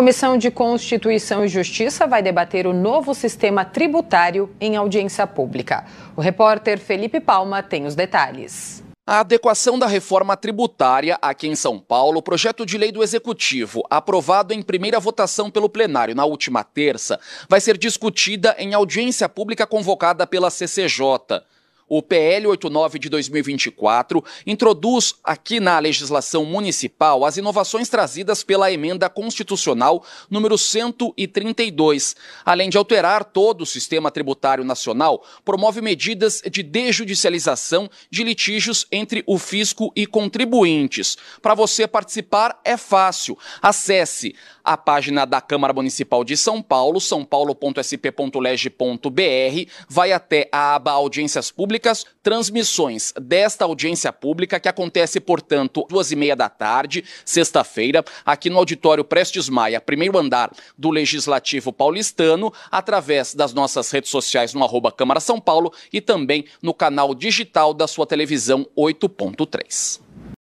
Comissão de Constituição e Justiça vai debater o novo sistema tributário em audiência pública. O repórter Felipe Palma tem os detalhes. A adequação da reforma tributária aqui em São Paulo, projeto de lei do Executivo, aprovado em primeira votação pelo plenário na última terça, vai ser discutida em audiência pública convocada pela CCJ. O PL 89 de 2024 introduz aqui na legislação municipal as inovações trazidas pela emenda constitucional número 132. Além de alterar todo o sistema tributário nacional, promove medidas de desjudicialização de litígios entre o fisco e contribuintes. Para você participar é fácil. Acesse a página da Câmara Municipal de São Paulo, sãopaulo.sp.leg.br, vai até a aba Audiências Públicas, transmissões desta audiência pública, que acontece, portanto, duas e meia da tarde, sexta-feira, aqui no auditório Prestes Maia, primeiro andar do Legislativo Paulistano, através das nossas redes sociais no arroba Câmara São Paulo e também no canal digital da sua televisão 8.3.